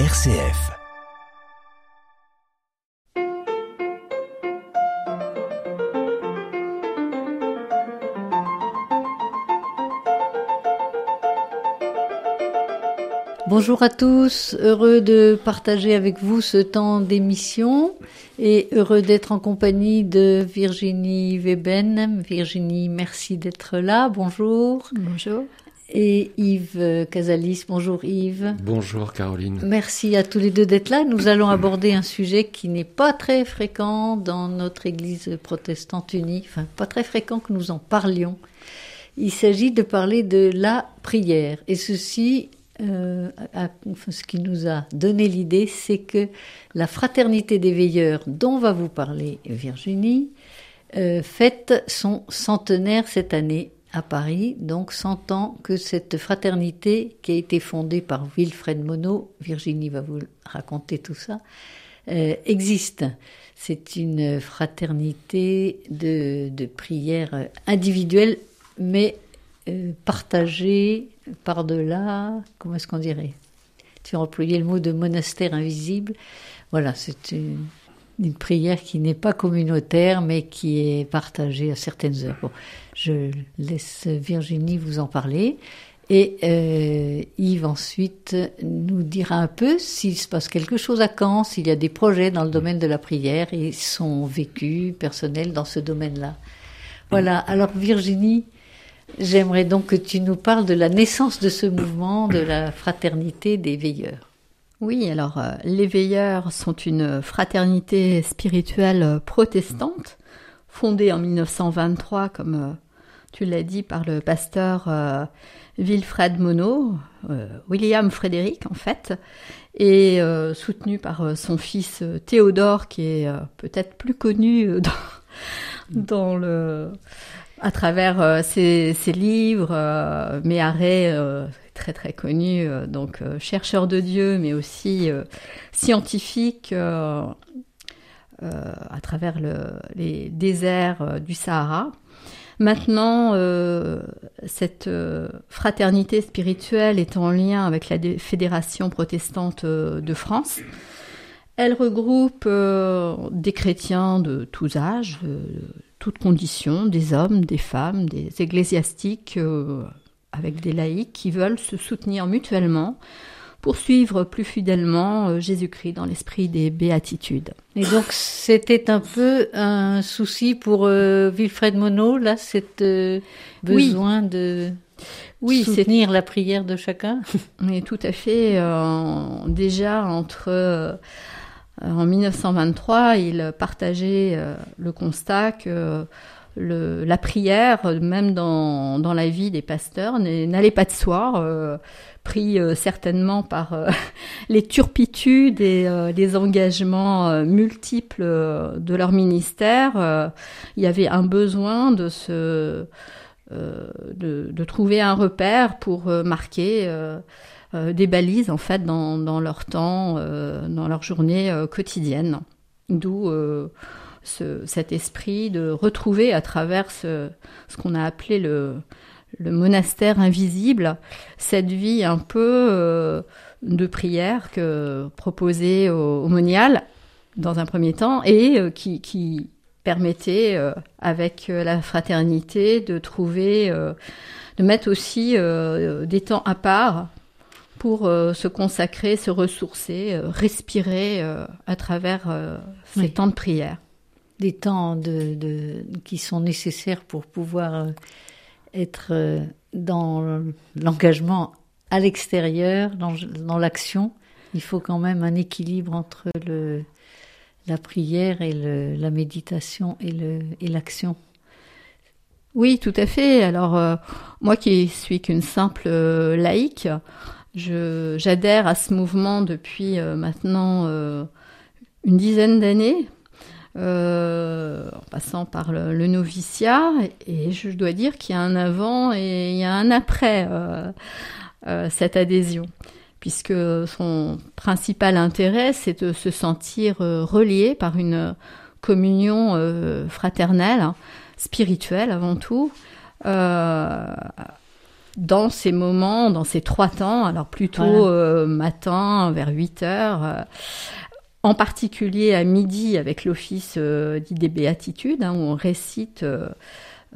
RCF. Bonjour à tous, heureux de partager avec vous ce temps d'émission et heureux d'être en compagnie de Virginie Weben. Virginie, merci d'être là. Bonjour. Bonjour. Et Yves Casalis. Bonjour Yves. Bonjour Caroline. Merci à tous les deux d'être là. Nous allons aborder un sujet qui n'est pas très fréquent dans notre Église protestante unie, enfin pas très fréquent que nous en parlions. Il s'agit de parler de la prière. Et ceci euh, ce qui nous a donné l'idée, c'est que la fraternité des veilleurs, dont va vous parler Virginie, euh, fête son centenaire cette année à Paris, donc 100 ans que cette fraternité qui a été fondée par Wilfred Monod, Virginie va vous raconter tout ça, euh, existe. C'est une fraternité de, de prières individuelles, mais euh, partagée par-delà, comment est-ce qu'on dirait? Tu as employé le mot de monastère invisible. Voilà, c'est une, prière qui n'est pas communautaire, mais qui est partagée à certaines heures. Bon, je laisse Virginie vous en parler. Et euh, Yves ensuite nous dira un peu s'il se passe quelque chose à Caen, s'il y a des projets dans le domaine de la prière et son vécu personnel dans ce domaine-là. Voilà, alors Virginie, J'aimerais donc que tu nous parles de la naissance de ce mouvement, de la fraternité des veilleurs. Oui, alors euh, les veilleurs sont une fraternité spirituelle protestante fondée en 1923, comme euh, tu l'as dit, par le pasteur euh, Wilfred Monod, William Frédéric en fait, et soutenue par son fils Théodore, qui est peut-être plus connu dans le à travers euh, ses, livres, euh, Méharé, euh, très très connu, donc chercheur de Dieu, mais aussi scientifique à travers les déserts du Sahara. Maintenant, cette fraternité spirituelle est en lien avec la Fédération protestante de France. Elle regroupe des chrétiens de tous âges, toutes conditions, des hommes, des femmes, des ecclésiastiques, euh, avec des laïcs qui veulent se soutenir mutuellement pour suivre plus fidèlement euh, Jésus-Christ dans l'esprit des béatitudes. Et donc c'était un peu un souci pour euh, Wilfred Monod, là, cet besoin de oui, soutenir la prière de chacun? Mais tout à fait. déjà entre euh, en 1923, il partageait euh, le constat que la prière, même dans, la vie des pasteurs, n'allait pas de soi, euh, pris certainement par les turpitudes et les engagements multiples de leur ministère. il y avait un besoin de trouver un repère pour marquer euh, des balises en fait dans, leur temps, euh, dans leur journée euh, quotidienne. D'où cet esprit de retrouver à travers ce, qu'on a appelé le, monastère invisible, cette vie un peu de prière que proposait au, Monial dans un premier temps et qui, permettait avec la fraternité de trouver, de mettre aussi des temps à part pour euh, se consacrer, se ressourcer, euh, respirer euh, à travers ces temps de prière. Des temps qui sont nécessaires pour pouvoir être dans l'engagement à l'extérieur, dans, l'action. Il faut quand même un équilibre entre la prière et la méditation et l'action. oui, tout à fait. Alors, moi qui suis qu'une simple laïque, J'adhère à ce mouvement depuis euh, maintenant euh, une dizaine d'années, euh, en passant par le, noviciat, et, je dois dire qu'il y a un avant et il y a un après cette adhésion, puisque son principal intérêt, c'est de se sentir relié par une communion fraternelle, spirituelle avant tout, dans ces moments, dans ces trois temps, alors plutôt matin vers 8 heures, en particulier à midi avec l'office dit des béatitudes, hein, où on récite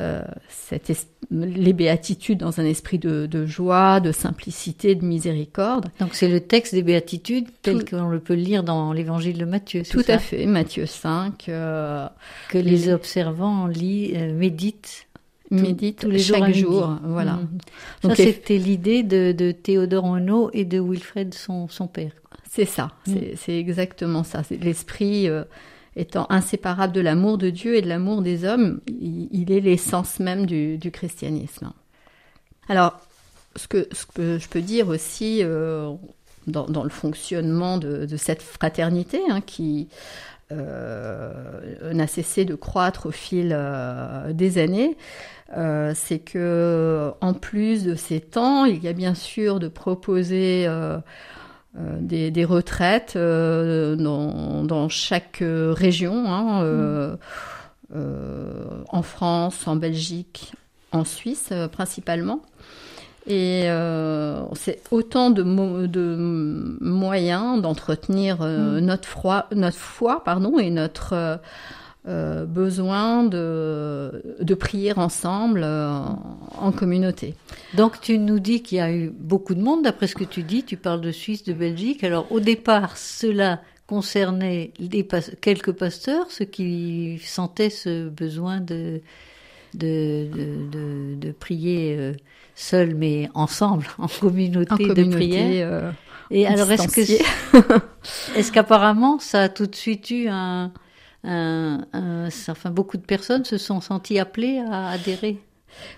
euh, cette les béatitudes dans un esprit de, joie, de simplicité, de miséricorde. Donc c'est le texte des béatitudes tel qu'on le peut lire dans l'évangile de Matthieu. Tout à fait, Matthieu 5. Euh, que les, observants lisent, euh, méditent. Méditent tous les chaque jour. Voilà. Mm. Donc ça, c'était l'idée de, Théodore Monod et de Wilfred, son, son père. C'est ça, mm. c'est exactement ça. L'esprit étant inséparable de l'amour de Dieu et de l'amour des hommes, il, est l'essence même du, christianisme. Alors, ce que, ce que, je peux dire aussi euh, dans, le fonctionnement de, cette fraternité, hein, qui euh, n'a cessé de croître au fil euh, des années, c'est que en plus de ces temps, il y a bien sûr de proposer euh, des, retraites euh, dans, chaque euh, région, hein, en France, en Belgique, en Suisse principalement. Et c'est autant de, de moyens d'entretenir mm. notre, notre foi pardon, et notre euh, besoin de, de prier ensemble euh, en communauté. Donc tu nous dis qu'il y a eu beaucoup de monde, d'après ce que tu dis, tu parles de Suisse, de Belgique. Alors au départ, cela concernait quelques pasteurs, ceux qui sentaient ce besoin de, de, de, prier euh, seuls mais ensemble, en communauté, de prière. Et alors est-ce que est-ce qu'apparemment ça a tout de suite eu un enfin, beaucoup de personnes se sont senties appelées à adhérer.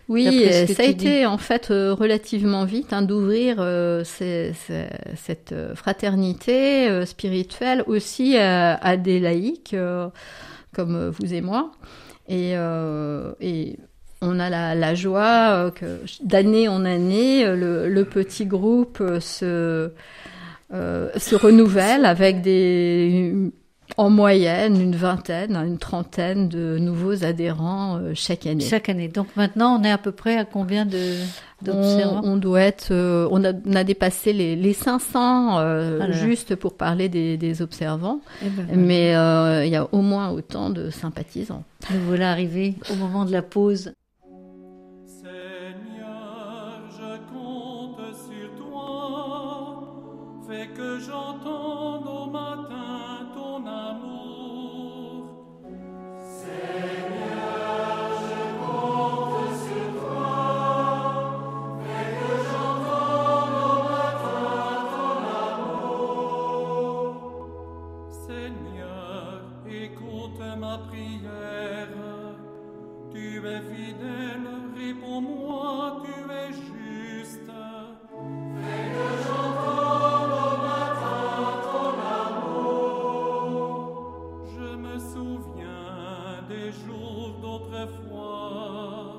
Oui, ça a été en fait euh, relativement vite hein, d'ouvrir euh, cette euh, fraternité spirituelle aussi à, des laïcs comme vous et moi. Et, on a la, joie que d'année en année, le, petit groupe se, se renouvelle avec des en moyenne une vingtaine, une trentaine de nouveaux adhérents euh, chaque année. Chaque année. Donc maintenant, on est à peu près à combien de d'observants on, doit être, euh, on, a, on, a, dépassé les, les 500 euh, ah juste pour parler des, des observants, eh ben, mais il y a au moins autant de sympathisants. Nous voilà arrivés au moment de la pause. Seigneur, je compte sur toi, fais que j'entende au matin Réponds-moi, tu es juste. Fais que j'entende au matin ton amour. Je me souviens des jours d'autrefois.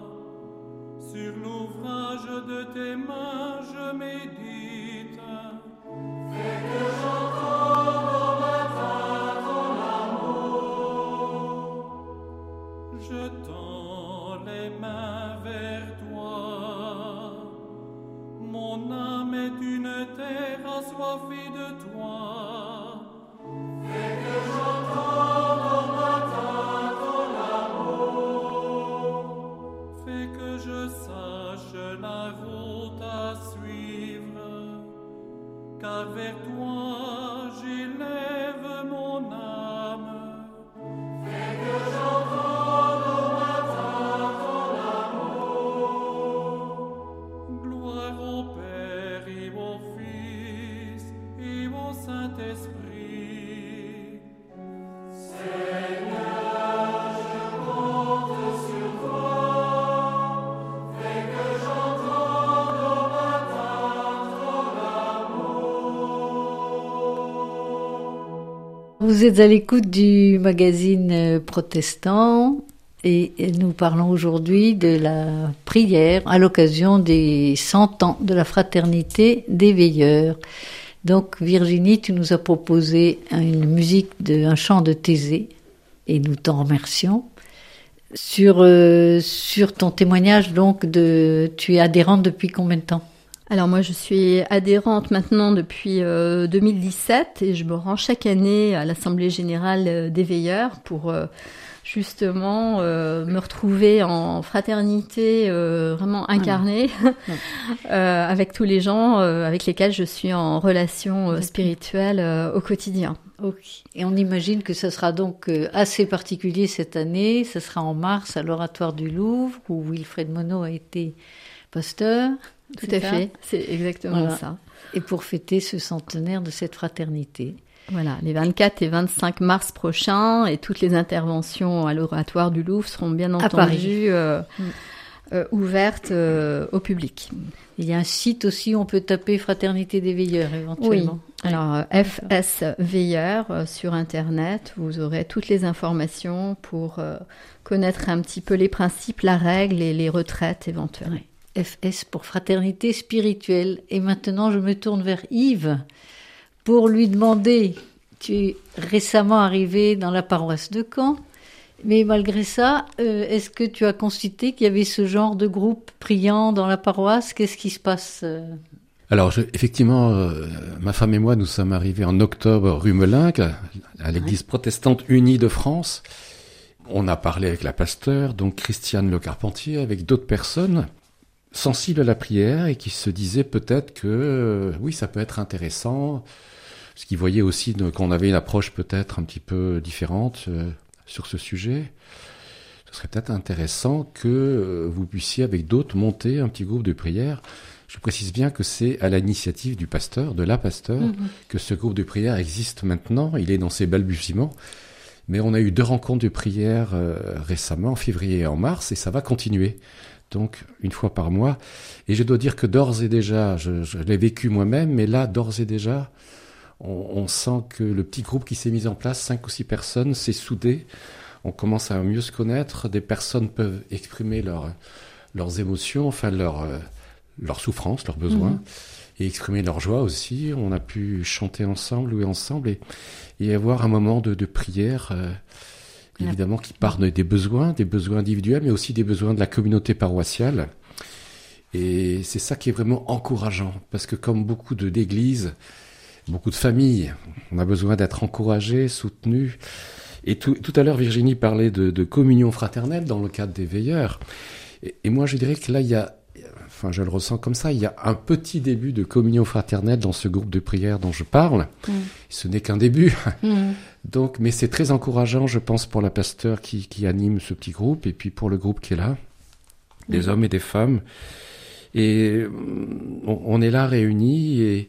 Sur l'ouvrage de tes mains, je médite. Fais que j'entende au matin ton amour. Je t'entends les mains vers toi. Mon âme est une terre assoiffée de toi. Fais que j'entende au matin ton amour. Fais que je sache la route à suivre, car vers toi Vous êtes à l'écoute du magazine euh, protestant et nous parlons aujourd'hui de la prière à l'occasion des 100 ans de la fraternité des veilleurs. Donc Virginie, tu nous as proposé une musique de un chant de Thésée et nous t'en remercions. sur, euh, sur ton témoignage, donc, de, tu es adhérente depuis combien de temps? Alors moi je suis adhérente maintenant depuis 2017 et je me rends chaque année à l'Assemblée générale des veilleurs pour justement euh, me retrouver en fraternité euh, vraiment incarnée euh, avec tous les gens avec lesquels je suis en relation spirituelle au quotidien. Et on imagine que ça sera donc assez particulier cette année. Ça sera en mars à l'Oratoire du Louvre où Wilfred Monod a été pasteur. Tout à fait, c'est exactement ça. Et pour fêter ce centenaire de cette fraternité. Voilà, les 24 et 25 mars prochains et toutes les interventions à l'oratoire du Louvre seront bien entendu euh, mm. euh, ouvertes euh, au public. Il y a un site aussi où on peut taper Fraternité des Veilleurs éventuellement. Oui. Alors FS Veilleurs sur Internet, vous aurez toutes les informations pour connaître un petit peu les principes, la règle et les retraites éventuelles. FS pour Fraternité spirituelle. Et maintenant, je me tourne vers Yves pour lui demander, tu es récemment arrivé dans la paroisse de Caen, mais malgré ça, euh, est-ce que tu as constaté qu'il y avait ce genre de groupe priant dans la paroisse? Qu'est-ce qui se passe euh? alors, effectivement, euh, ma femme et moi, nous sommes arrivés en octobre rue Melinck, à l'église protestante unie de France. On a parlé avec la pasteur, donc Christiane Le Carpentier, avec d'autres personnes sensibles à la prière et qui se disaient peut-être que oui, ça peut être intéressant ce qui voyait aussi qu'on avait une approche peut-être un petit peu différente euh, sur ce sujet. Ce serait peut-être intéressant que euh, vous puissiez avec d'autres monter un petit groupe de prière. Je précise bien que c'est à l'initiative du pasteur, de la pasteur, mhm. que ce groupe de prière existe maintenant. Il est dans ses balbutiements. Mais on a eu deux rencontres de prière euh, récemment, en février et en mars, et ça va continuer. Donc, une fois par mois. Et je dois dire que d'ores et déjà, je, je l'ai vécu moi-même, mais là, d'ores et déjà, on, sent que le petit groupe qui s'est mis en place, cinq ou six personnes, s'est soudé. On commence à mieux se connaître. Des personnes peuvent exprimer leurs émotions, enfin leur, euh, leur souffrance, leurs besoins, mhm. et exprimer leur joie aussi. On a pu chanter ensemble, louer ensemble, et, y avoir un moment de, prière. Euh, évidemment, qui parle des besoins, des besoins individuels, mais aussi des besoins de la communauté paroissiale. Et c'est ça qui est vraiment encourageant, parce que comme beaucoup d'églises, beaucoup de familles. On a besoin d'être encouragé, soutenu. Et tout, à l'heure, Virginie parlait de, communion fraternelle dans le cadre des veilleurs. Et, moi, je dirais que là, il y a, enfin, je le ressens comme ça, il y a un petit début de communion fraternelle dans ce groupe de prière dont je parle. Mm. Ce n'est qu'un début. Mm. Donc, mais c'est très encourageant, je pense, pour la pasteur qui, anime ce petit groupe et puis pour le groupe qui est là, des mm. hommes et des femmes. Et on est là réunis et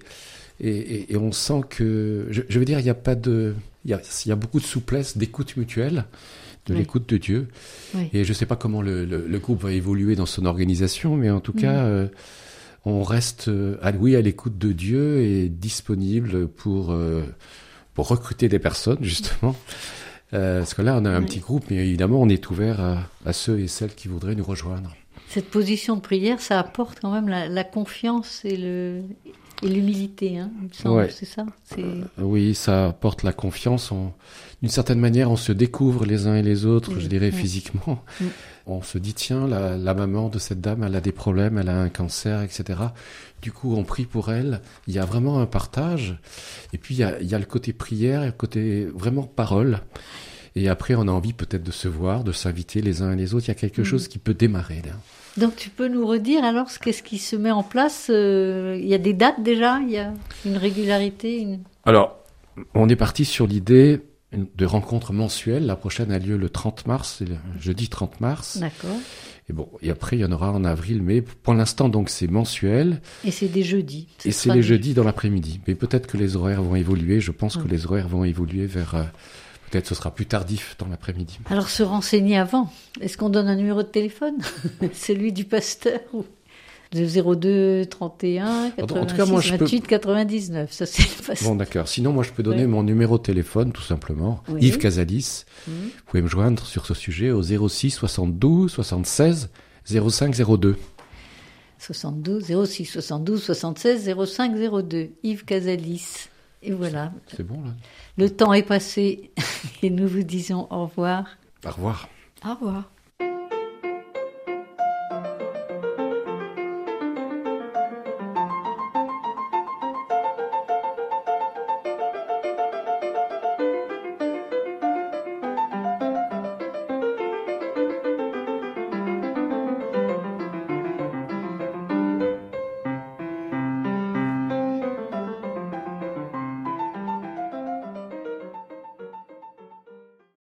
et, on sent que, je, veux dire, il n'y a pas de, il y a, beaucoup de souplesse, d'écoute mutuelle, de l'écoute de Dieu. Et je ne sais pas comment le, groupe va évoluer dans son organisation, mais en tout cas, mm. euh, on reste, euh, à, oui, à l'écoute de Dieu et disponible pour euh, pour recruter des personnes justement. parce que là, on a un petit groupe, mais évidemment, on est ouvert à, ceux et celles qui voudraient nous rejoindre. Cette position de prière, ça apporte quand même la confiance et le, et l'humilité, hein, c'est ça euh, Oui, ça apporte la confiance. D'une certaine manière, on se découvre les uns et les autres, je dirais physiquement. On se dit, tiens, la, maman de cette dame, elle a des problèmes, elle a un cancer, etc. Du coup, on prie pour elle. Il y a vraiment un partage. Et puis, il y a, il y a le côté prière et le côté vraiment parole. Et après, on a envie peut-être de se voir, de s'inviter les uns et les autres. Il y a quelque mm. chose qui peut démarrer là. Donc tu peux nous redire alors qu'est-ce qui se met en place euh, Il y a des dates déjà? Il y a une régularité Alors, on est parti sur l'idée de rencontre mensuelle. La prochaine a lieu le 30 mars, jeudi 30 mars. D'accord. Et bon, et après il y en aura en avril, mais pour l'instant donc c'est mensuel. Et c'est des jeudis. Et c'est les jeudis dans l'après-midi. Mais peut-être que les horaires vont évoluer. Je pense que les horaires vont évoluer vers euh, Peut-être ce sera plus tardif dans l'après-midi. Alors se renseigner avant. Est-ce qu'on donne un numéro de téléphone? Celui du pasteur ou de 02 31 86 28 99. Ça c'est le. Bon d'accord. Sinon moi je peux donner mon numéro de téléphone tout simplement. Yves Casalis. Mmh. Vous pouvez me joindre sur ce sujet au 06 72 76 05 02. 72 06 72 76 05 02. Yves Casalis. Et voilà. C'est bon là. Le temps est passé et nous vous disons au revoir. Au revoir. Au revoir.